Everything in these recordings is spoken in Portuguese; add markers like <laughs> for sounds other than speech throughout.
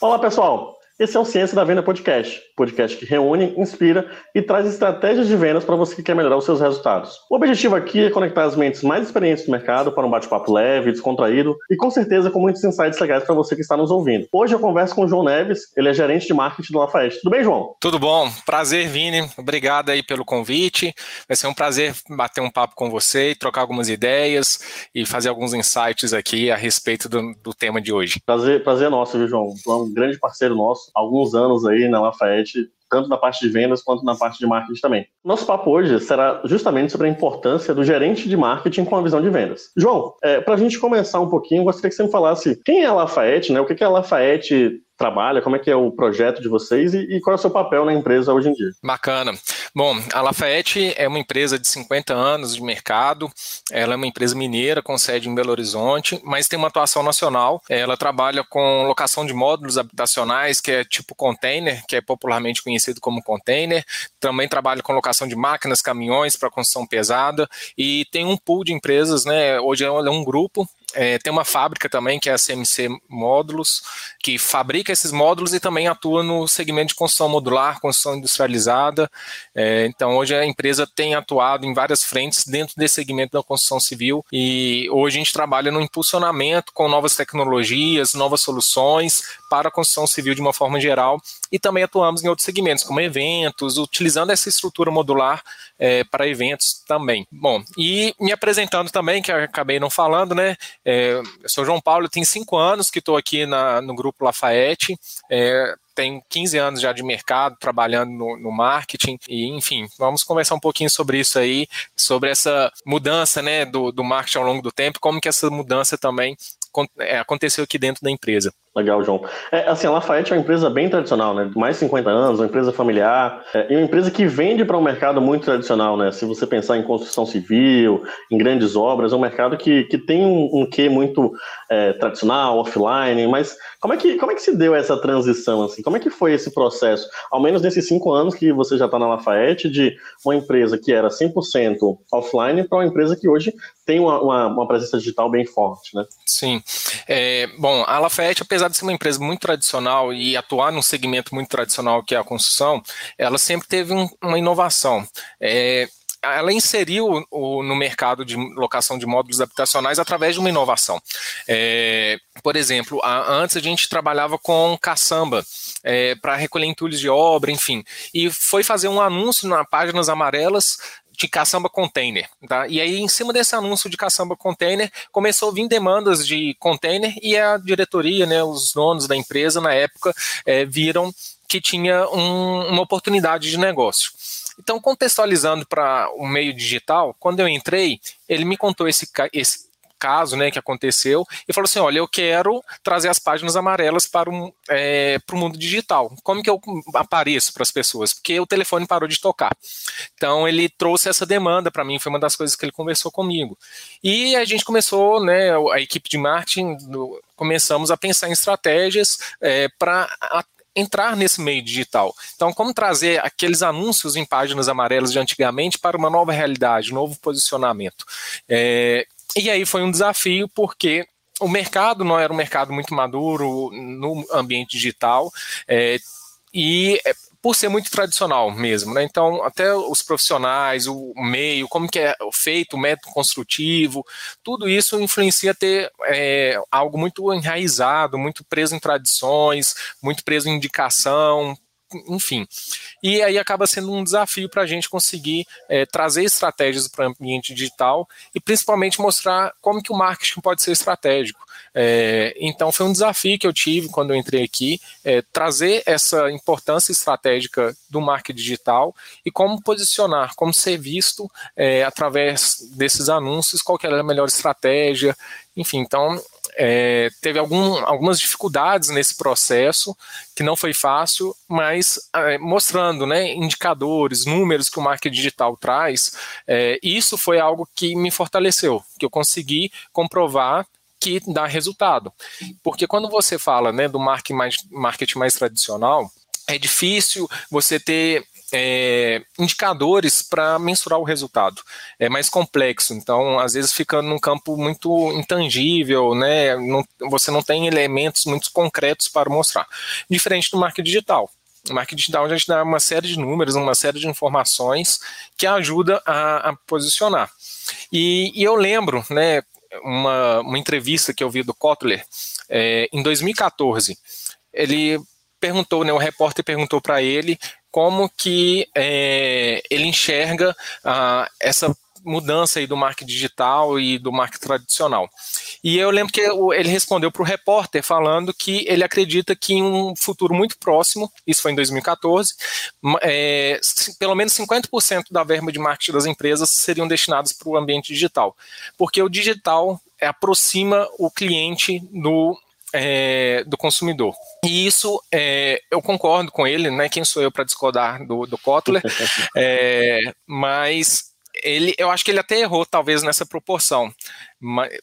Olá, pessoal. Esse é o Ciência da Venda Podcast, podcast que reúne, inspira e traz estratégias de vendas para você que quer melhorar os seus resultados. O objetivo aqui é conectar as mentes mais experientes do mercado para um bate-papo leve, descontraído e com certeza com muitos insights legais para você que está nos ouvindo. Hoje eu converso com o João Neves, ele é gerente de marketing do Lafayette. Tudo bem, João? Tudo bom. Prazer, Vini. Obrigado aí pelo convite. Vai ser um prazer bater um papo com você, trocar algumas ideias e fazer alguns insights aqui a respeito do, do tema de hoje. Prazer, prazer nosso, viu, João? É um grande parceiro nosso alguns anos aí na Lafayette, tanto na parte de vendas quanto na parte de marketing também. Nosso papo hoje será justamente sobre a importância do gerente de marketing com a visão de vendas. João, é, para a gente começar um pouquinho, gostaria que você me falasse quem é a Lafayette, né? O que é a Lafayette trabalha, como é que é o projeto de vocês e, e, qual é o seu papel na empresa hoje em dia. Bacana. Bom, a Lafayette é uma empresa de 50 anos de mercado, ela é uma empresa mineira com sede em Belo Horizonte, mas tem uma atuação nacional. Ela trabalha com locação de módulos habitacionais, que é tipo container, que é popularmente conhecido como container. Também trabalha com locação de máquinas, caminhões para construção pesada e tem um pool de empresas, né? Hoje é um grupo é, tem uma fábrica também, que é a CMC Módulos, que fabrica esses módulos e também atua no segmento de construção modular, construção industrializada. É, então, hoje a empresa tem atuado em várias frentes dentro desse segmento da construção civil e hoje a gente trabalha no impulsionamento com novas tecnologias, novas soluções para a construção civil de uma forma geral e também atuamos em outros segmentos, como eventos, utilizando essa estrutura modular é, para eventos também. Bom, e me apresentando também, que acabei não falando, né? É, eu sou João Paulo, tenho cinco anos que estou aqui na, no Grupo Lafayette. É, tenho 15 anos já de mercado, trabalhando no, no, marketing, e enfim, vamos conversar um pouquinho sobre isso aí, sobre essa mudança né, do, do marketing ao longo do tempo, como que essa mudança também é, aconteceu aqui dentro da empresa. Legal, João. É, assim, a Lafayette é uma empresa bem tradicional, né? Mais de 50 anos, uma empresa familiar, é, e uma empresa que vende para um mercado muito tradicional, né? Se você pensar em construção civil, em grandes obras, é um mercado que, que tem um, um quê muito é, tradicional, offline, mas como é, que, como é que se deu essa transição, assim? Como é que foi esse processo? Ao menos nesses cinco anos que você já está na Lafayette, de uma empresa que era 100% offline para uma empresa que hoje tem uma, uma, uma, presença digital bem forte, né? Sim. É, bom, a Lafayette, apesar de ser uma empresa muito tradicional e atuar num segmento muito tradicional que é a construção, ela sempre teve um, uma inovação. É, ela inseriu o, no mercado de locação de módulos habitacionais através de uma inovação. É, por exemplo, a, antes a gente trabalhava com caçamba é, para recolher entulhos de obra, enfim, e foi fazer um anúncio na páginas amarelas de caçamba container. Tá? E aí, em cima desse anúncio de caçamba container, começou a vir demandas de container e a diretoria, né, os donos da empresa na época, é, viram que tinha um, uma oportunidade de negócio. Então, contextualizando para o meio digital, quando eu entrei, ele me contou esse, esse caso né, que aconteceu e falou assim: olha, eu quero trazer as páginas amarelas para, um, é, para o mundo digital. Como que eu apareço para as pessoas? Porque o telefone parou de tocar. Então ele trouxe essa demanda para mim, foi uma das coisas que ele conversou comigo. E a gente começou, né, a equipe de marketing, começamos a pensar em estratégias é, para entrar nesse meio digital. Então, como trazer aqueles anúncios em páginas amarelas de antigamente para uma nova realidade, um novo posicionamento. É, e aí foi um desafio, porque o mercado não era um mercado muito maduro no ambiente digital. É, e é, por ser muito tradicional mesmo, né? Então, até os profissionais, o meio, como que é feito, o método construtivo, tudo isso influencia ter é, algo muito enraizado, muito preso em tradições, muito preso em indicação, enfim. E aí acaba sendo um desafio para a gente conseguir é, trazer estratégias para o ambiente digital e principalmente mostrar como que o marketing pode ser estratégico. É, então foi um desafio que eu tive quando eu entrei aqui, é, trazer essa importância estratégica do marketing digital e como posicionar, como ser visto através desses anúncios, qual que era a melhor estratégia, enfim, então é, teve algum, algumas dificuldades nesse processo, que não foi fácil, mas é, mostrando né, indicadores, números que o marketing digital traz, é, isso foi algo que me fortaleceu, que eu consegui comprovar que dá resultado. Porque quando você fala né, do marketing mais, marketing mais tradicional, é difícil você ter é, indicadores para mensurar o resultado. É mais complexo, então às vezes fica num campo muito intangível, né? Não, você não tem elementos muito concretos para mostrar. Diferente do marketing digital. O marketing digital a gente dá uma série de números, uma série de informações que ajuda a, a posicionar. E, e, eu lembro, né, uma, uma entrevista que eu vi do Kotler é, em 2014. Ele perguntou, né, o repórter perguntou para ele como que é, ele enxerga ah, essa mudança aí do marketing digital e do marketing tradicional. E eu lembro que ele respondeu para o repórter falando que ele acredita que em um futuro muito próximo, isso foi em 2014, é, pelo menos 50% da verba de marketing das empresas seriam destinados para o ambiente digital, porque o digital aproxima o cliente do é, do consumidor. E isso é, eu concordo com ele, né? Quem sou eu para discordar do, do Kotler? <laughs> é, mas ele, eu acho que ele até errou, talvez, nessa proporção.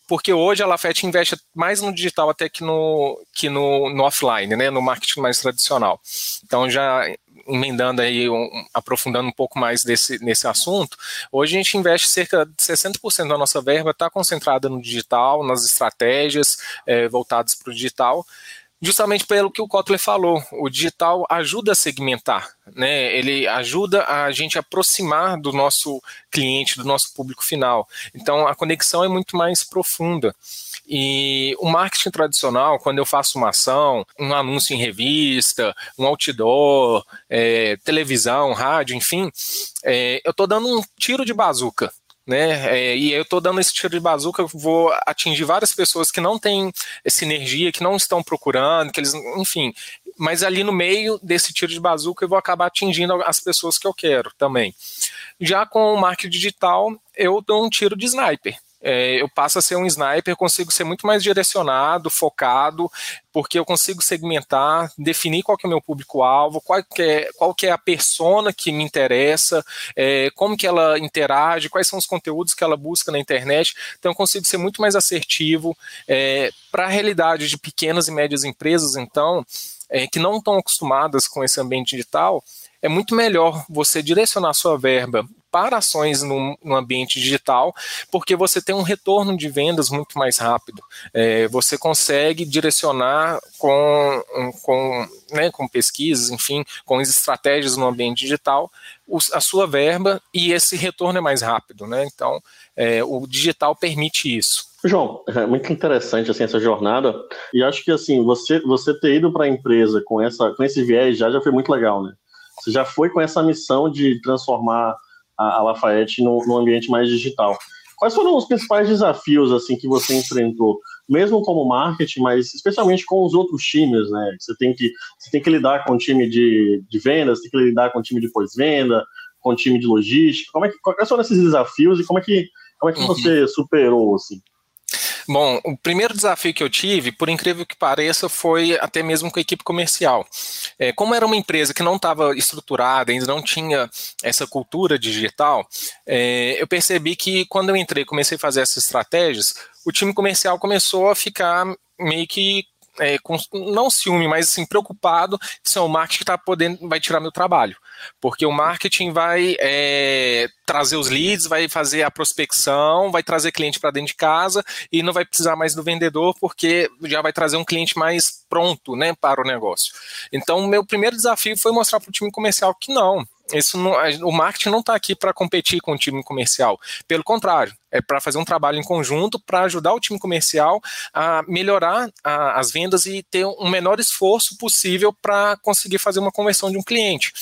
Porque hoje a Lafayette investe mais no digital até que no, que no, no offline, né, no marketing mais tradicional. Então, já emendando aí, um, aprofundando um pouco mais desse, nesse assunto, hoje a gente investe cerca de 60% da nossa verba está concentrada no digital, nas estratégias é, voltadas para o digital, justamente pelo que o Kotler falou, o digital ajuda a segmentar, né? Ele ajuda a gente aproximar do nosso cliente, do nosso público final. Então a conexão é muito mais profunda. E o marketing tradicional, quando eu faço uma ação, um anúncio em revista, um outdoor, é, televisão, rádio, enfim, é, eu estou dando um tiro de bazuca né? É, e eu estou dando esse tiro de bazuca, vou atingir várias pessoas que não têm essa energia, que não estão procurando, que eles, enfim. Mas ali no meio desse tiro de bazuca eu vou acabar atingindo as pessoas que eu quero também. Já com o marketing digital, eu dou um tiro de sniper é, eu passo a ser um sniper, consigo ser muito mais direcionado, focado, porque eu consigo segmentar, definir qual que é o meu público-alvo, qual, que é, qual que é a persona que me interessa, é, como que ela interage, quais são os conteúdos que ela busca na internet. Então eu consigo ser muito mais assertivo. É, Para a realidade de pequenas e médias empresas, então, é, que não estão acostumadas com esse ambiente digital, é muito melhor você direcionar sua verba para ações no, no, ambiente digital, porque você tem um retorno de vendas muito mais rápido. É, você consegue direcionar com, com, né, com pesquisas, enfim, com estratégias no ambiente digital, a sua verba e esse retorno é mais rápido. Né? Então, é, o digital permite isso. João, é muito interessante assim, essa jornada e acho que assim você você ter ido para a empresa com essa com esse viés já já foi muito legal, né? Você já foi com essa missão de transformar a, Lafayette no, no ambiente mais digital. Quais foram os principais desafios assim que você enfrentou, mesmo como marketing, mas especialmente com os outros times, né? Você tem que você tem que lidar com o time de, de vendas, tem que lidar com o time de pós-venda, com o time de logística. Como é que quais foram esses desafios e como é que como é que uhum. você superou assim? Bom, o primeiro desafio que eu tive, por incrível que pareça, foi até mesmo com a equipe comercial. É, como era uma empresa que não estava estruturada, ainda não tinha essa cultura digital, é, eu percebi que quando eu entrei comecei a fazer essas estratégias, o time comercial começou a ficar meio que é, com, não ciúme, mas assim, preocupado se o marketing tá podendo, vai tirar meu trabalho. Porque o marketing vai é, trazer os leads, vai fazer a prospecção, vai trazer cliente para dentro de casa e não vai precisar mais do vendedor, porque já vai trazer um cliente mais pronto né, para o negócio. Então, meu primeiro desafio foi mostrar para o time comercial que não, isso não, o marketing não está aqui para competir com o time comercial. Pelo contrário, é para fazer um trabalho em conjunto para ajudar o time comercial a melhorar a, as vendas e ter um menor esforço possível para conseguir fazer uma conversão de um cliente.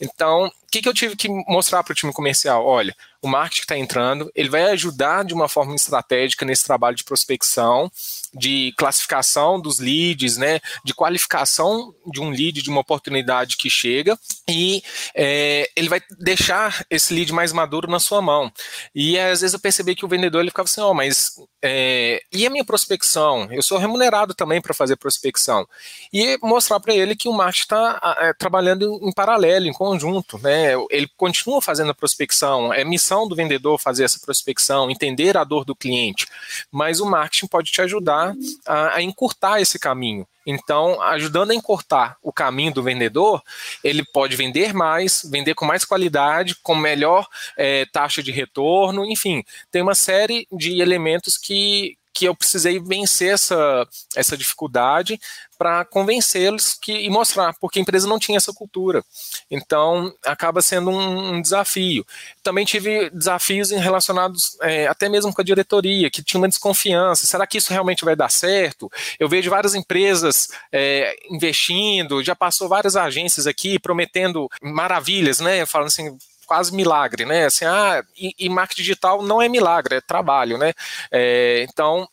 Então, o que, que eu tive que mostrar para o time comercial? Olha, o marketing está entrando, ele vai ajudar de uma forma estratégica nesse trabalho de prospecção, de classificação dos leads, né, de qualificação de um lead, de uma oportunidade que chega, e é, ele vai deixar esse lead mais maduro na sua mão. E às vezes eu percebi que o vendedor ele ficava assim, ó, oh, mas é, e a minha prospecção? Eu sou remunerado também para fazer prospecção. E mostrar para ele que o marketing está é, trabalhando em paralelo, em conjunto, né? Ele continua fazendo a prospecção, é missão do vendedor fazer essa prospecção, entender a dor do cliente, mas o marketing pode te ajudar a, a encurtar esse caminho. Então, ajudando a encurtar o caminho do vendedor, ele pode vender mais, vender com mais qualidade, com melhor é, taxa de retorno, enfim, tem uma série de elementos que, que eu precisei vencer essa, essa dificuldade para convencê-los que e mostrar, porque a empresa não tinha essa cultura. Então, acaba sendo um, um desafio. Também tive desafios relacionados é, até mesmo com a diretoria, que tinha uma desconfiança. Será que isso realmente vai dar certo? Eu vejo várias empresas é, investindo, já passou várias agências aqui prometendo maravilhas, né? Falando assim, quase milagre, né? Assim, ah, e, e marketing digital não é milagre, é trabalho, né? É, então,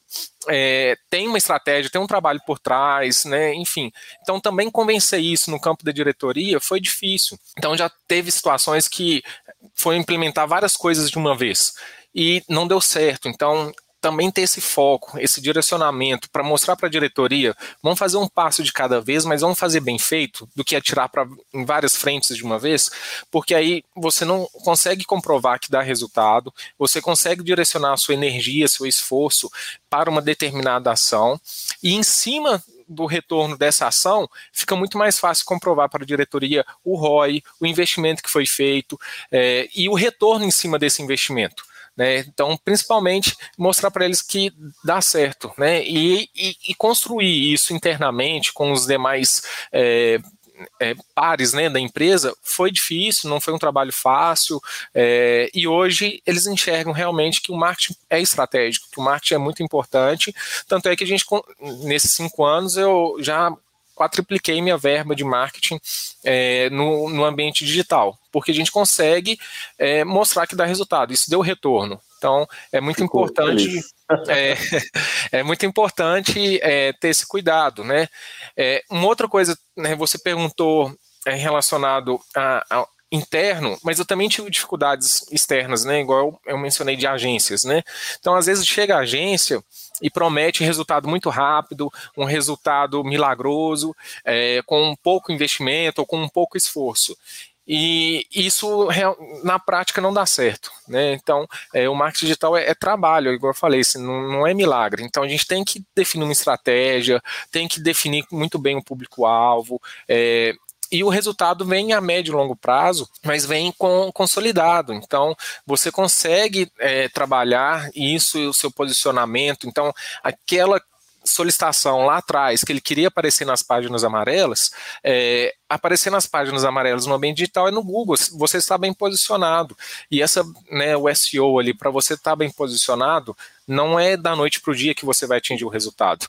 é, tem uma estratégia, tem um trabalho por trás, né? Enfim. Então, também convencer isso no campo da diretoria foi difícil. Então, já teve situações que foi implementar várias coisas de uma vez e não deu certo. Então, também ter esse foco, esse direcionamento para mostrar para a diretoria, vamos fazer um passo de cada vez, mas vamos fazer bem feito, do que atirar para em várias frentes de uma vez, porque aí você não consegue comprovar que dá resultado, você consegue direcionar a sua energia, seu esforço para uma determinada ação, e em cima do retorno dessa ação, fica muito mais fácil comprovar para a diretoria o ROI, o investimento que foi feito é, e o retorno em cima desse investimento. Né? Então, principalmente, mostrar para eles que dá certo, né? E, e, e, construir isso internamente com os demais é, é, pares né, da empresa foi difícil, não foi um trabalho fácil, é, e hoje eles enxergam realmente que o marketing é estratégico, que o marketing é muito importante, tanto é que a gente, nesses cinco anos, eu já quadripliquei minha verba de marketing é, no, no ambiente digital, porque a gente consegue é, mostrar que dá resultado, isso deu retorno. Então, é muito Ficou importante. É, <laughs> é, muito importante é, ter esse cuidado, né? É, uma outra coisa, né, você perguntou é, relacionado a, a, interno, mas eu também tive dificuldades externas, né? Igual eu, mencionei de agências, né? Então, às vezes chega a agência e promete resultado muito rápido, um resultado milagroso, é, com pouco investimento ou com um pouco esforço. E isso na prática não dá certo, né? Então, é, o marketing digital é, é, trabalho, igual eu falei, assim, não, não, é milagre. Então, a gente tem que definir uma estratégia, tem que definir muito bem o público-alvo, é, e o resultado vem a médio e longo prazo, mas vem com, consolidado. Então, você consegue é, trabalhar isso e o seu posicionamento. Então, aquela solicitação lá atrás que ele queria aparecer nas páginas amarelas, é, aparecer nas páginas amarelas no ambiente digital é no Google, você está bem posicionado. E essa, né, o SEO ali, para você estar tá bem posicionado, não é da noite para o dia que você vai atingir o resultado.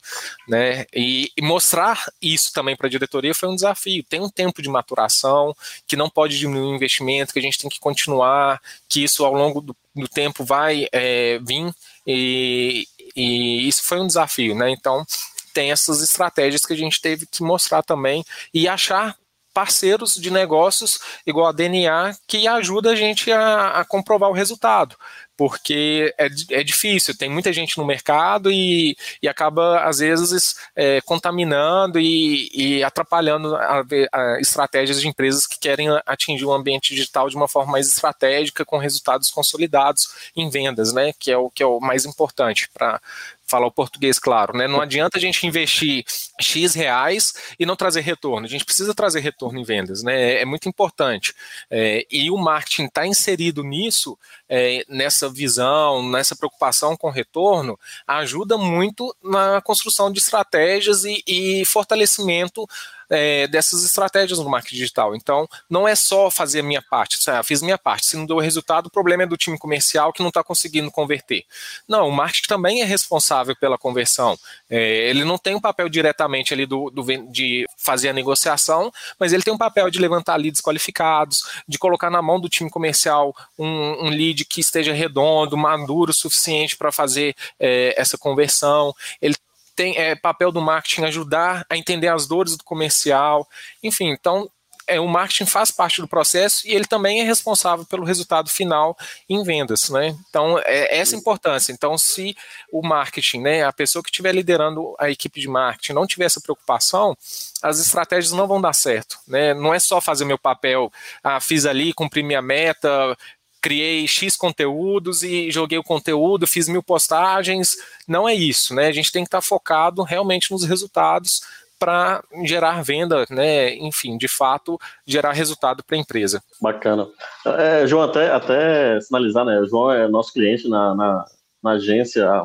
Né? E, e mostrar isso também para a diretoria foi um desafio. Tem um tempo de maturação, que não pode diminuir o investimento, que a gente tem que continuar, que isso ao longo do, do tempo vai é, vir. E, e isso foi um desafio, né? Então, tem essas estratégias que a gente teve que mostrar também e achar parceiros de negócios igual a DNA que ajuda a gente a, a comprovar o resultado porque é, é difícil, tem muita gente no mercado e, e acaba, às vezes, é, contaminando e, e atrapalhando a, a estratégias de empresas que querem atingir o ambiente digital de uma forma mais estratégica, com resultados consolidados em vendas, né? Que é o que é o mais importante para falar o português claro, né? Não adianta a gente investir X reais e não trazer retorno. A gente precisa trazer retorno em vendas, né? É, é muito importante. É, e o marketing está inserido nisso, é, nessa visão, nessa preocupação com retorno, ajuda muito na construção de estratégias e, e fortalecimento é, dessas estratégias no marketing digital. Então, não é só fazer a minha parte, ah, fiz minha parte, se não deu resultado, o problema é do time comercial que não está conseguindo converter. Não, o marketing também é responsável pela conversão. É, ele não tem um papel diretamente ali do, do, de fazer a negociação, mas ele tem um papel de levantar leads qualificados, de colocar na mão do time comercial um, um lead que esteja redondo, maduro o suficiente para fazer é, essa conversão. Ele tem é, papel do marketing ajudar a entender as dores do comercial, enfim, então é, o marketing faz parte do processo e ele também é responsável pelo resultado final em vendas, né? Então, é essa importância. Então, se o marketing, né, a pessoa que estiver liderando a equipe de marketing não tiver essa preocupação, as estratégias não vão dar certo, né? Não é só fazer meu papel, ah, fiz ali, cumpri minha meta, criei X conteúdos e joguei o conteúdo, fiz mil postagens. Não é isso, né? A gente tem que estar focado realmente nos resultados para gerar venda, né? Enfim, de fato, gerar resultado para a empresa. Bacana. É, João, até, até sinalizar, né? O João é nosso cliente na, na, na agência há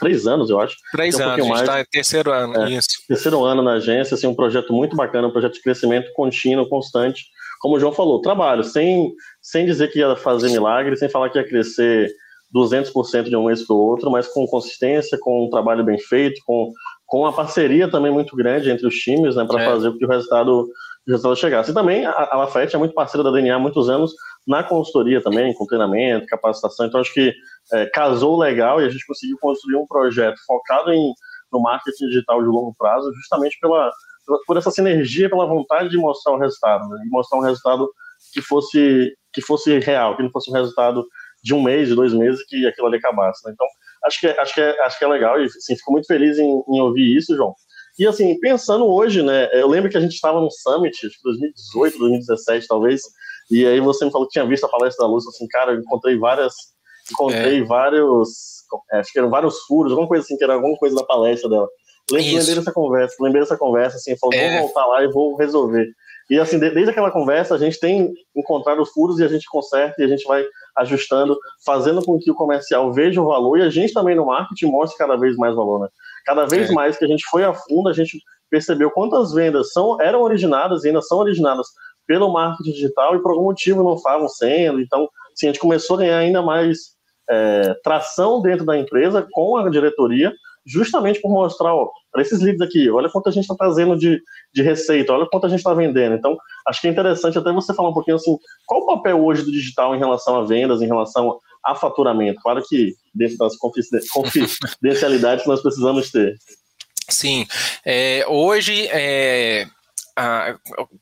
três anos, eu acho. Três um anos, a gente está em terceiro ano, é, isso. Terceiro ano na agência, assim, um projeto muito bacana, um projeto de crescimento contínuo, constante. Como o João falou, trabalho, sem, sem dizer que ia fazer milagre, sem falar que ia crescer 200% de um mês para o outro, mas com consistência, com um trabalho bem feito, com com uma parceria também muito grande entre os times, né, para é. fazer com que o resultado, o resultado chegasse. E também a, a Lafayette é muito parceira da DNA há muitos anos na consultoria também, com treinamento, capacitação. Então acho que é, casou legal e a gente conseguiu construir um projeto focado em, no marketing digital de longo prazo, justamente pela, por essa sinergia, pela vontade de mostrar o resultado, né, de mostrar um resultado que fosse que fosse real, que não fosse um resultado de um mês, de dois meses, que aquilo ali acabasse. Né? Então acho que, é, acho que, é, acho que é legal e assim, fico muito feliz em, em ouvir isso, João. E assim, pensando hoje, né, eu lembro que a gente estava no Summit, acho que 2018, 2017 talvez, e aí você me falou que tinha visto a palestra da Lúcia, assim, cara, eu encontrei várias, encontrei é. vários, é, acho que eram vários furos, alguma coisa assim, que era alguma coisa da palestra dela. Lembrei, lembrei dessa conversa, lembrei dessa conversa, assim, falou, é. vou voltar lá e vou resolver. E assim, desde aquela conversa, a gente tem encontrado furos e a gente conserta e a gente vai ajustando, fazendo com que o comercial veja o valor e a gente também no marketing mostre cada vez mais valor, né? Cada vez é. mais que a gente foi a fundo, a gente percebeu quantas vendas são, eram originadas e ainda são originadas pelo marketing digital e por algum motivo não estavam sendo. Então, assim, a gente começou a ganhar ainda mais é, tração dentro da empresa com a diretoria justamente por mostrar, ó, para esses leads aqui, olha quanto a gente está trazendo de, de receita, olha quanto a gente está vendendo. Então, acho que é interessante até você falar um pouquinho assim, qual o papel hoje do digital em relação a vendas, em relação a faturamento? Claro que dentro das <laughs> confidencialidades que nós precisamos ter. Sim, é, hoje é, a,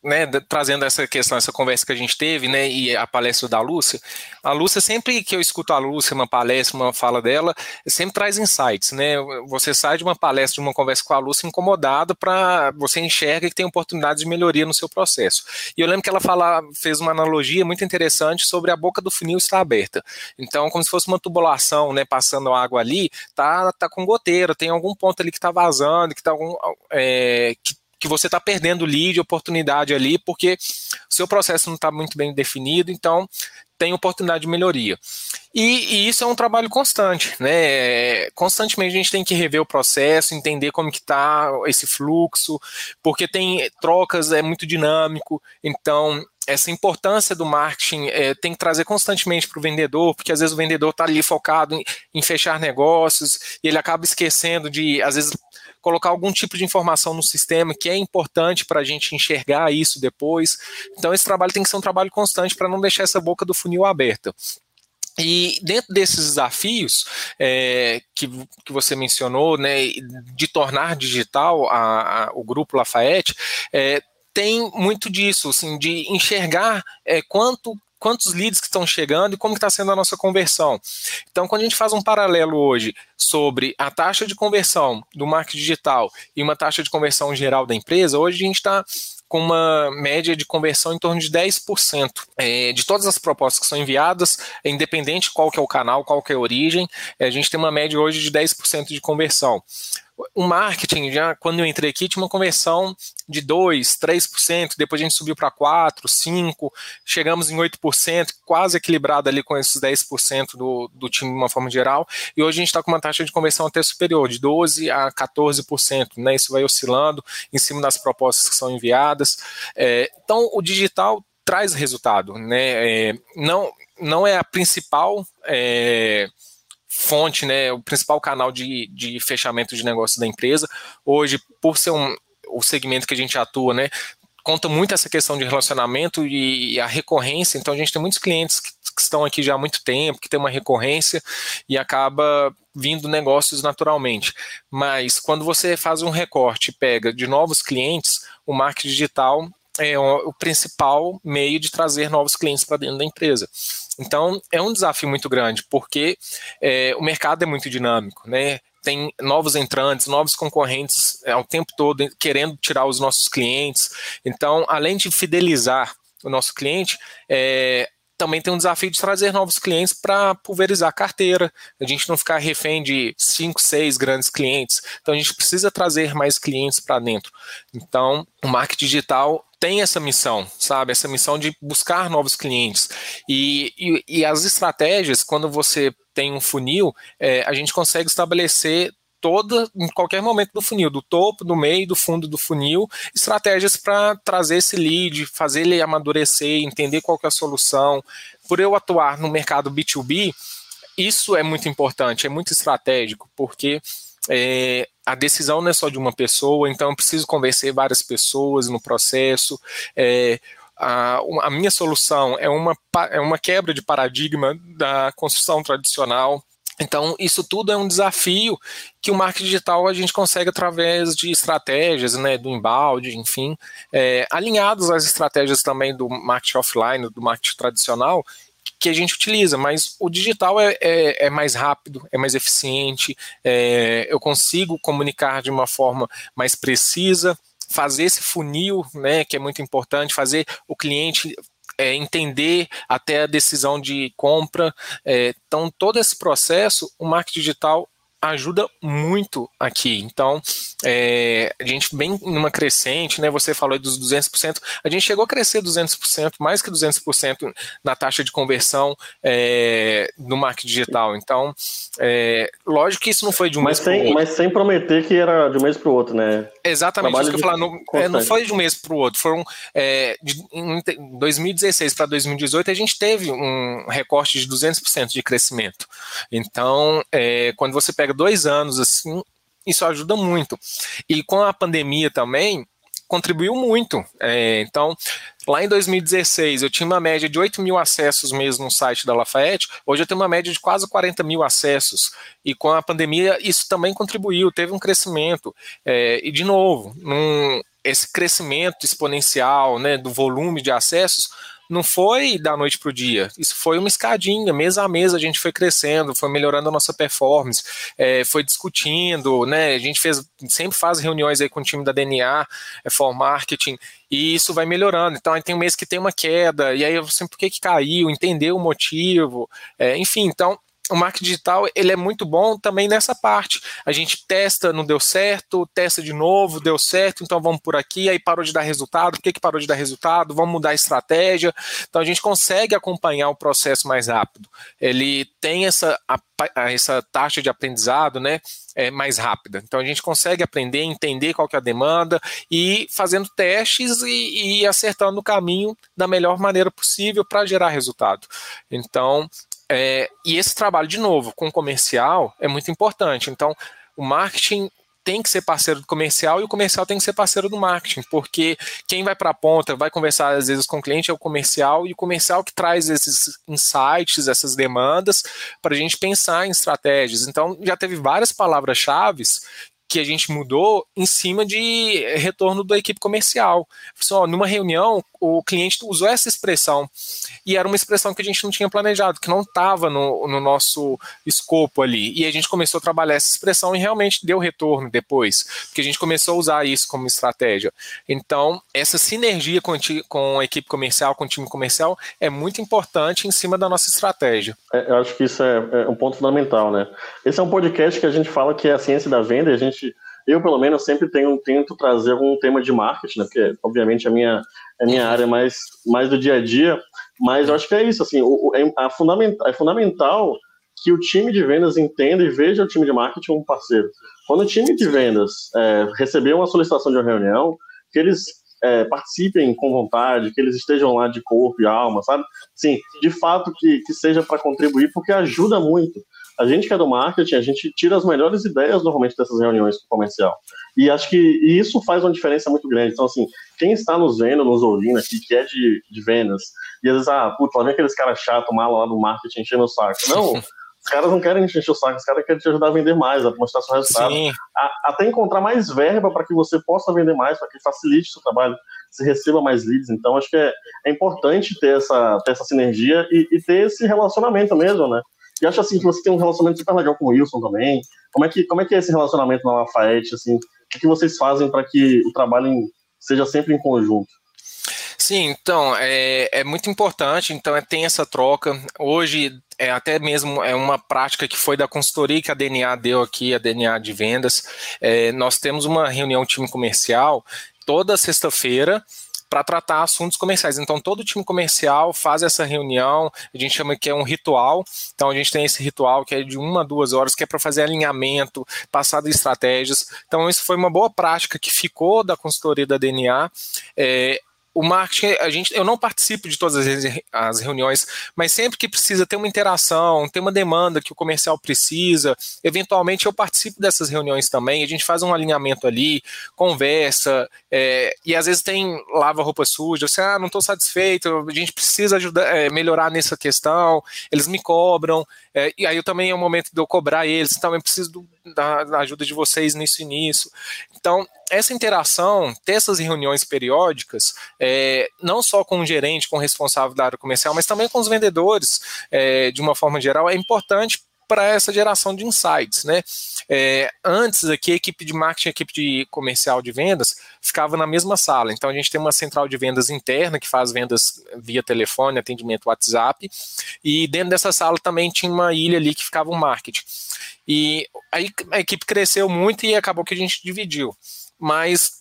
né, trazendo essa questão, essa conversa que a gente teve, né, e a palestra da Lúcia, a Lúcia, sempre que eu escuto a Lúcia, uma palestra, uma fala dela, sempre traz insights, né, você sai de uma palestra, de uma conversa com a Lúcia incomodado para você enxerga que tem oportunidade de melhoria no seu processo. E eu lembro que ela fala, fez uma analogia muito interessante sobre a boca do funil estar aberta. Então, como se fosse uma tubulação, né, passando água ali, tá, tá com goteira, tem algum ponto ali que está vazando, que tá algum, é, que que você está perdendo lead, oportunidade ali, porque o seu processo não está muito bem definido, então tem oportunidade de melhoria. E, e, isso é um trabalho constante, né? Constantemente a gente tem que rever o processo, entender como que está esse fluxo, porque tem trocas, é muito dinâmico, então essa importância do marketing é, tem que trazer constantemente para o vendedor, porque às vezes o vendedor está ali focado em, em, fechar negócios e ele acaba esquecendo de, às vezes, colocar algum tipo de informação no sistema que é importante para a gente enxergar isso depois. Então, esse trabalho tem que ser um trabalho constante para não deixar essa boca do funil aberta. E dentro desses desafios é, que, que você mencionou, né, de tornar digital a, a, o grupo Lafayette, é, tem muito disso, assim, de enxergar é, quanto quantos leads que estão chegando e como está sendo a nossa conversão. Então, quando a gente faz um paralelo hoje sobre a taxa de conversão do marketing digital e uma taxa de conversão geral da empresa, hoje a gente está com uma média de conversão em torno de 10% é, de todas as propostas que são enviadas, independente qual que é o canal, qual que é a origem, é, a gente tem uma média hoje de 10% de conversão o marketing, já quando eu entrei aqui, tinha uma conversão de 2%, 3%, depois a gente subiu para 4%, 5%, chegamos em 8%, quase equilibrado ali com esses 10% do, do time de uma forma geral, e hoje a gente está com uma taxa de conversão até superior, de 12% a 14%, né? Isso vai oscilando em cima das propostas que são enviadas. É, então, o digital traz resultado, né? É, não, não é a principal. É, fonte, né, o principal canal de, de fechamento de negócio da empresa. Hoje, por ser um, o segmento que a gente atua, né, conta muito essa questão de relacionamento e a recorrência. Então, a gente tem muitos clientes que, que estão aqui já há muito tempo, que tem uma recorrência e acaba vindo negócios naturalmente. Mas quando você faz um recorte e pega de novos clientes, o marketing digital é o, o principal meio de trazer novos clientes para dentro da empresa. Então, é um desafio muito grande, porque é, o mercado é muito dinâmico, né? Tem novos entrantes, novos concorrentes é, ao tempo todo querendo tirar os nossos clientes. Então, além de fidelizar o nosso cliente, é, também tem um desafio de trazer novos clientes para pulverizar a carteira, a gente não ficar refém de cinco, seis grandes clientes. Então a gente precisa trazer mais clientes para dentro. Então, o marketing digital tem essa missão, sabe? Essa missão de buscar novos clientes. E, e, e as estratégias, quando você tem um funil, é, a gente consegue estabelecer toda, em qualquer momento do funil, do topo, do meio, do fundo do funil, estratégias para trazer esse lead, fazer ele amadurecer, entender qual é a solução. Por eu atuar no mercado B2B, isso é muito importante, é muito estratégico, porque é, a decisão não é só de uma pessoa, então eu preciso convencer várias pessoas no processo. É, a, a, minha solução é uma, é uma quebra de paradigma da construção tradicional. Então, isso tudo é um desafio que o marketing digital a gente consegue através de estratégias, né, do embalde, enfim, é, alinhados às estratégias também do marketing offline, do marketing tradicional, que a gente utiliza, mas o digital é, é, é mais rápido, é mais eficiente, é, eu consigo comunicar de uma forma mais precisa, fazer esse funil, né, que é muito importante, fazer o cliente é, entender até a decisão de compra. É, então, todo esse processo, o marketing digital ajuda muito aqui. Então, é, a gente bem numa crescente, né? Você falou dos 200%, a gente chegou a crescer 200%, mais que 200% na taxa de conversão é, no marketing digital. Então, é, lógico que isso não foi de um mas mês para outro. Mas sem prometer que era de um mês para o outro, né? Exatamente, Trabalho isso que eu falar, não, é, não, foi de um mês para o outro, foram é, de, em 2016 para 2018 a gente teve um recorte de 200% de crescimento. Então, é, quando você pega dois anos assim, isso ajuda muito. E com a pandemia também, contribuiu muito. É, então, lá em 2016, eu tinha uma média de 8 mil acessos mesmo no site da Lafayette, hoje eu tenho uma média de quase 40 mil acessos. E com a pandemia, isso também contribuiu, teve um crescimento. É, e, de novo, num, esse crescimento exponencial né, do volume de acessos não foi da noite para o dia. Isso foi uma escadinha, mês a mês a gente foi crescendo, foi melhorando a nossa performance, é, foi discutindo, né? A gente fez, sempre faz reuniões aí com o time da DNA, é, for marketing, e isso vai melhorando. Então, aí tem um mês que tem uma queda, e aí eu sempre por que, que caiu, entender o motivo, é, enfim, então o marketing digital ele é muito bom também nessa parte. A gente testa, não deu certo, testa de novo, deu certo, então vamos por aqui, aí parou de dar resultado, por que, que parou de dar resultado? Vamos mudar a estratégia. Então a gente consegue acompanhar o processo mais rápido. Ele tem essa, essa taxa de aprendizado né, é, mais rápida. Então a gente consegue aprender, entender qual que é a demanda e fazendo testes e, e acertando o caminho da melhor maneira possível para gerar resultado. Então é, e esse trabalho, de novo, com comercial é muito importante. Então, o marketing tem que ser parceiro do comercial e o comercial tem que ser parceiro do marketing, porque quem vai para a ponta, vai conversar às vezes com o cliente é o comercial e o comercial que traz esses insights, essas demandas para a gente pensar em estratégias. Então, já teve várias palavras-chave que a gente mudou em cima de retorno da equipe comercial. Só numa reunião, o cliente usou essa expressão e era uma expressão que a gente não tinha planejado, que não estava no, no, nosso escopo ali. E a gente começou a trabalhar essa expressão e realmente deu retorno depois, porque a gente começou a usar isso como estratégia. Então, essa sinergia com, com a equipe comercial, com o time comercial, é muito importante em cima da nossa estratégia. É, eu acho que isso é, é um ponto fundamental, né? Esse é um podcast que a gente fala que é a ciência da venda e a gente eu, pelo menos, sempre tenho, tento trazer algum tema de marketing, né? Porque, obviamente, a minha, a minha área é mais, mais do dia a dia, mas eu acho que é isso, assim, o, é, a fundamental, é fundamental que o time de vendas entenda e veja o time de marketing como parceiro. Quando o time de vendas é, receber uma solicitação de uma reunião, que eles é, participem com vontade, que eles estejam lá de corpo e alma, sabe? Sim, de fato que, que seja para contribuir, porque ajuda muito a gente que é do marketing, a gente tira as melhores ideias normalmente dessas reuniões com o comercial. E acho que isso faz uma diferença muito grande. Então, assim, quem está nos vendo, nos ouvindo aqui, que é de, de vendas, e às vezes, ah, putz, lá vem aqueles caras chatos, mala lá do marketing, enchendo o saco. Não, <laughs> os caras não querem encher o saco, os caras querem te ajudar a vender mais, a mostrar seu resultado. A, até encontrar mais verba para que você possa vender mais, para que facilite o seu trabalho. você receba mais leads. Então, acho que é, é importante ter essa, ter essa sinergia e, e, ter esse relacionamento mesmo, né? E acho assim que você tem um relacionamento super legal com o Wilson também. Como é que, como é, que é esse relacionamento na Lafayette? Assim, o que, vocês fazem para que o trabalho seja sempre em conjunto? Sim, então, é, é muito importante, então é, tem essa troca. Hoje, é até mesmo é uma prática que foi da consultoria que a DNA deu aqui, a DNA de vendas. É, nós temos uma reunião time comercial toda sexta-feira, para tratar assuntos comerciais. Então, todo time comercial faz essa reunião, a gente chama que é um ritual. Então, a gente tem esse ritual que é de uma a duas horas, que é para fazer alinhamento, passar de estratégias. Então, isso foi uma boa prática que ficou da consultoria da DNA. É, o marketing, a gente, eu não participo de todas as, reuniões, mas sempre que precisa ter uma interação, ter uma demanda que o comercial precisa, eventualmente eu participo dessas reuniões também, a gente faz um alinhamento ali, conversa, é, e às vezes tem lava roupa suja, você, ah, não estou satisfeito, a gente precisa ajudar, é, melhorar nessa questão, eles me cobram, é, e aí eu também é o momento de eu cobrar eles, então eu preciso do, da, da ajuda de vocês nisso e nisso. Então, essa interação, ter essas reuniões periódicas, é, não só com o gerente, com o responsável da área comercial, mas também com os vendedores, é, de uma forma geral, é importante para essa geração de insights, né? É, antes aqui, a equipe de marketing, a equipe de comercial de vendas ficava na mesma sala. Então a gente tem uma central de vendas interna que faz vendas via telefone, atendimento WhatsApp, e dentro dessa sala também tinha uma ilha ali que ficava o marketing. E aí a equipe cresceu muito e acabou que a gente dividiu. Mas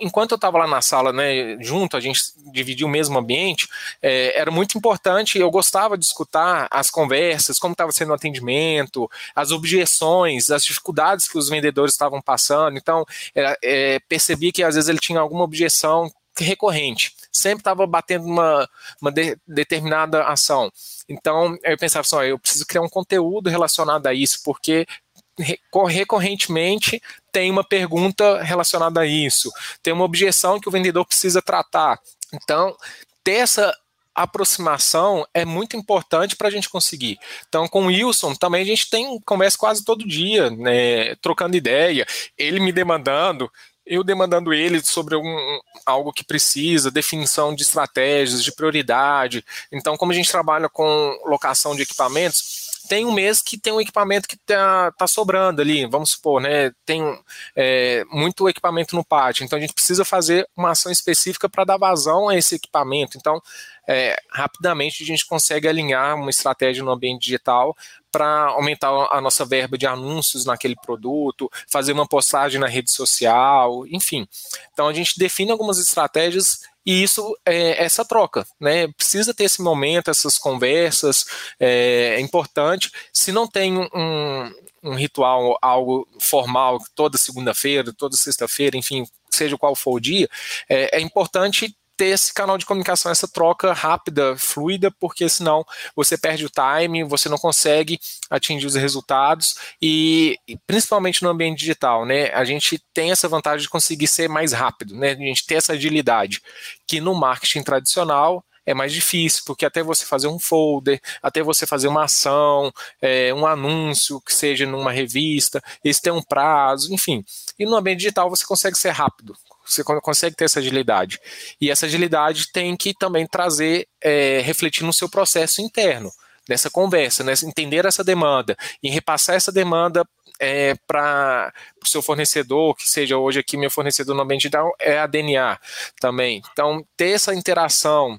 enquanto eu estava lá na sala, né, junto, a gente dividia o mesmo ambiente, é, era muito importante, eu gostava de escutar as conversas, como estava sendo o atendimento, as objeções, as dificuldades que os vendedores estavam passando, então é, é, percebi que às vezes ele tinha alguma objeção recorrente, sempre estava batendo uma, uma de, determinada ação. Então eu pensava assim, ó, eu preciso criar um conteúdo relacionado a isso, porque recorrentemente tem uma pergunta relacionada a isso, tem uma objeção que o vendedor precisa tratar. Então, ter essa aproximação é muito importante para a gente conseguir. Então, com o Wilson também a gente tem conversa quase todo dia, né, trocando ideia, ele me demandando, eu demandando ele sobre um, algo que precisa, definição de estratégias, de prioridade. Então, como a gente trabalha com locação de equipamentos, tem um mês que tem um equipamento que tá, tá sobrando ali, vamos supor, né? Tem é, muito equipamento no pátio, então a gente precisa fazer uma ação específica para dar vazão a esse equipamento. Então, é, rapidamente a gente consegue alinhar uma estratégia no ambiente digital para aumentar a nossa verba de anúncios naquele produto, fazer uma postagem na rede social, enfim. Então a gente define algumas estratégias e isso é essa troca, né? Precisa ter esse momento, essas conversas, é, é importante. Se não tem um, um ritual, algo formal, toda segunda-feira, toda sexta-feira, enfim, seja qual for o dia, é, é importante ter esse canal de comunicação, essa troca rápida, fluida, porque senão você perde o time, você não consegue atingir os resultados e, e, principalmente no ambiente digital, né? A gente tem essa vantagem de conseguir ser mais rápido, né? A gente tem essa agilidade que no marketing tradicional é mais difícil, porque até você fazer um folder, até você fazer uma ação, é, um anúncio que seja numa revista, esse tem um prazo, enfim. E no ambiente digital você consegue ser rápido, você consegue ter essa agilidade. E essa agilidade tem que também trazer, é, refletir no seu processo interno, nessa conversa, né? entender essa demanda e repassar essa demanda é, para o seu fornecedor, que seja hoje aqui meu fornecedor no ambiente digital, é a DNA também. Então, ter essa interação,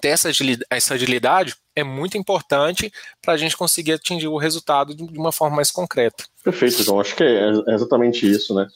ter essa agilidade, essa agilidade é muito importante para a gente conseguir atingir o resultado de uma forma mais concreta. Perfeito, João. Acho que é exatamente isso, né?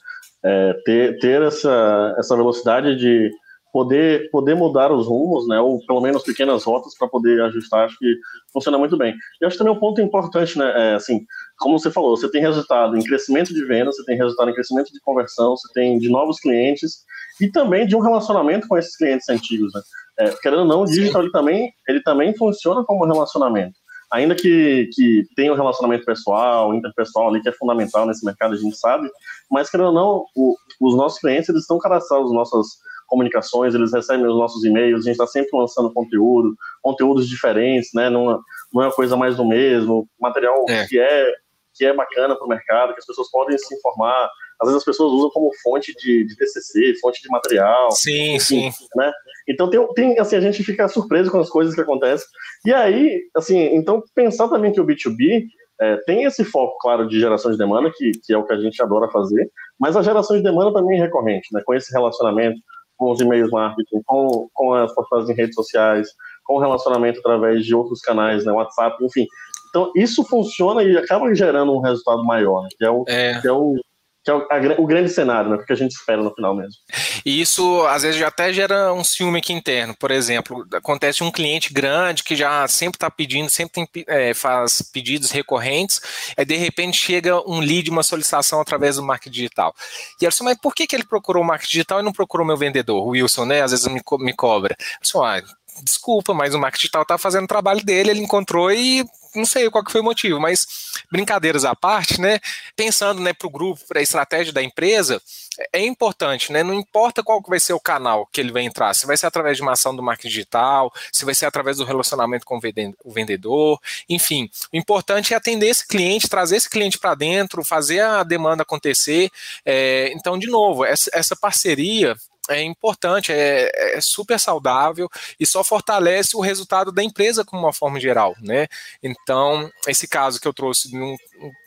É, ter, ter essa, essa velocidade de poder, poder mudar os rumos, né, ou pelo menos pequenas rotas para poder ajustar, acho que funciona muito bem. E acho também um ponto importante, né, é, assim, como você falou, você tem resultado em crescimento de vendas, você tem resultado em crescimento de conversão, você tem de novos clientes e também de um relacionamento com esses clientes antigos, né. É, querendo ou não, o digital ele também, ele também funciona como relacionamento ainda que, que tenha um relacionamento pessoal, interpessoal ali, que é fundamental nesse mercado, a gente sabe, mas querendo ou não, o, os nossos clientes, eles estão cadastrados nossas comunicações, eles recebem os nossos e-mails, a gente está sempre lançando conteúdo, conteúdos diferentes, né, não, é, não é uma coisa mais do mesmo, material é. que é que é bacana para o mercado, que as pessoas podem se informar, às vezes as pessoas usam como fonte de, de TCC, fonte de material. Sim, enfim, sim. Né? Então tem, tem, assim, a gente fica surpreso com as coisas que acontecem. E aí, assim, então pensar também que o B2B é, tem esse foco, claro, de geração de demanda, que, que é o que a gente adora fazer, mas a geração de demanda também é recorrente, né? Com esse relacionamento com os e-mails marketing, com, com as postagens em redes sociais, com o relacionamento através de outros canais, né? WhatsApp, enfim. Então, isso funciona e acaba gerando um resultado maior, né? que, é o, é. que é o que é o, a, o, grande cenário, né? O que a gente espera no final mesmo. E isso, às vezes, já até gera um ciúme aqui interno. Por exemplo, acontece um cliente grande que já sempre está pedindo, sempre tem, é, faz pedidos recorrentes, aí de repente chega um lead, uma solicitação através do marketing digital. E eu mas por que, que ele procurou o marketing digital e não procurou meu vendedor? O Wilson, né? Às vezes me, me cobra. Eu ah, desculpa, mas o marketing digital está fazendo o trabalho dele, ele encontrou e não sei qual que foi o motivo, mas brincadeiras à parte, né? Pensando, né, para o grupo, para a estratégia da empresa, é importante, né? Não importa qual que vai ser o canal que ele vai entrar, se vai ser através de uma ação do marketing digital, se vai ser através do relacionamento com o vendedor, enfim, o importante é atender esse cliente, trazer esse cliente para dentro, fazer a demanda acontecer. É, então, de novo, essa, essa parceria é importante, é, é, super saudável e só fortalece o resultado da empresa como uma forma geral, né? Então, esse caso que eu trouxe de um,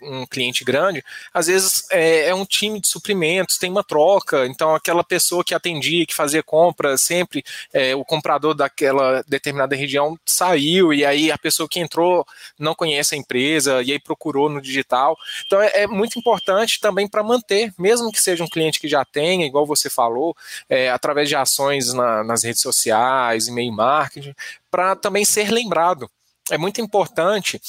um cliente grande, às vezes é, é, um time de suprimentos, tem uma troca, então aquela pessoa que atendia, que fazia compra, sempre é, o comprador daquela determinada região saiu e aí a pessoa que entrou não conhece a empresa e aí procurou no digital. Então, é, é muito importante também para manter, mesmo que seja um cliente que já tenha, igual você falou, é, através de ações na, nas redes sociais, e-mail marketing, para também ser lembrado. É muito importante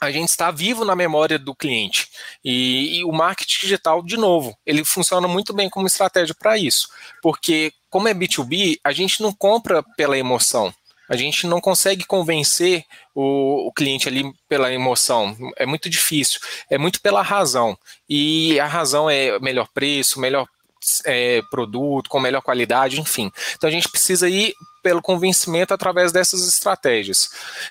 a gente estar vivo na memória do cliente. E, e, o marketing digital, de novo, ele funciona muito bem como estratégia para isso. Porque, como é B2B, a gente não compra pela emoção. A gente não consegue convencer o, o, cliente ali pela emoção. É muito difícil. É muito pela razão. E a razão é melhor preço, melhor é, produto, com melhor qualidade, enfim. Então a gente precisa ir pelo convencimento através dessas estratégias.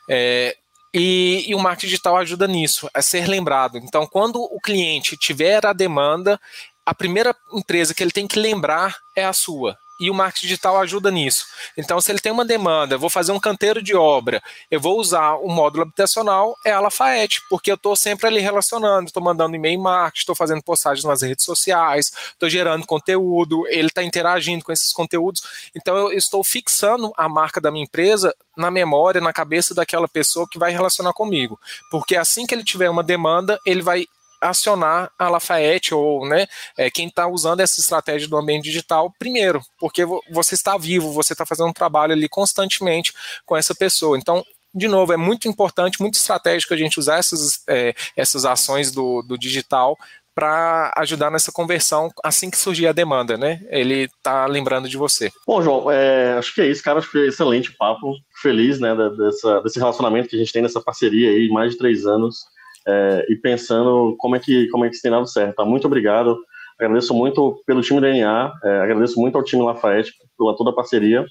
É, e, e, o marketing digital ajuda nisso, a ser lembrado. Então, quando o cliente tiver a demanda, a primeira empresa que ele tem que lembrar é a sua e o marketing digital ajuda nisso. Então, se ele tem uma demanda, eu vou fazer um canteiro de obra, eu vou usar o módulo habitacional, é a Lafayette, porque eu estou sempre ali relacionando, estou mandando e-mail marketing, estou fazendo postagens nas redes sociais, estou gerando conteúdo, ele está interagindo com esses conteúdos. Então, eu estou fixando a marca da minha empresa na memória, na cabeça daquela pessoa que vai relacionar comigo. Porque assim que ele tiver uma demanda, ele vai acionar a Lafayette ou né, é, quem está usando essa estratégia do ambiente digital primeiro, porque você está vivo, você está fazendo um trabalho ali constantemente com essa pessoa. Então, de novo, é muito importante, muito estratégico a gente usar essas, é, essas ações do, do digital para ajudar nessa conversão assim que surgir a demanda, né? Ele tá lembrando de você. Bom, João, é, acho que é isso, cara. Acho que é excelente papo. Feliz, né, dessa, desse relacionamento que a gente tem nessa parceria aí, mais de três anos é, e pensando como é que como é que tem dado certo. Tá? Muito obrigado. Agradeço muito pelo time DNA, é, agradeço muito ao time Lafayette pela toda a parceria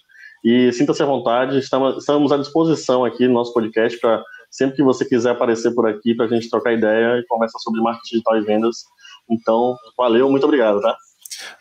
e sinta-se à vontade. Estamos, estamos à disposição aqui no nosso podcast para sempre que você quiser aparecer por aqui para a gente trocar ideia e conversar sobre marketing digital e vendas. Então, valeu, muito obrigado, tá?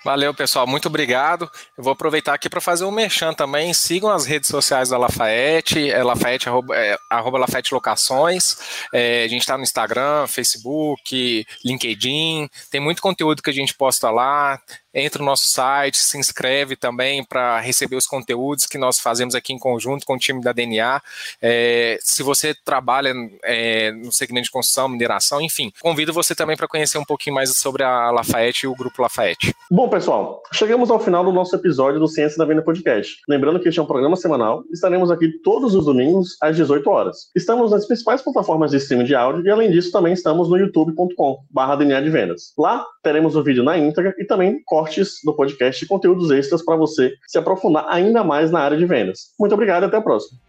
Valeu, pessoal. Muito obrigado. Eu vou aproveitar aqui para fazer um merchan também. Sigam as redes sociais da Lafayette, é Lafayette, arroba, é, arroba Lafayette Locações. É, a gente está no Instagram, Facebook, LinkedIn. Tem muito conteúdo que a gente posta lá entra no nosso site, se inscreve também para receber os conteúdos que nós fazemos aqui em conjunto com o time da DNA. É, se você trabalha é, no segmento de construção, mineração, enfim, convido você também para conhecer um pouquinho mais sobre a Lafayette e o Grupo Lafayette. Bom, pessoal, chegamos ao final do nosso episódio do Ciência da Venda Podcast. Lembrando que este é um programa semanal, estaremos aqui todos os domingos às 18 horas. Estamos nas principais plataformas de streaming de áudio e, além disso, também estamos no youtube.com/DNA de vendas. Lá teremos o vídeo na íntegra e também do podcast e conteúdos extras para você se aprofundar ainda mais na área de vendas. Muito obrigado e até a próxima.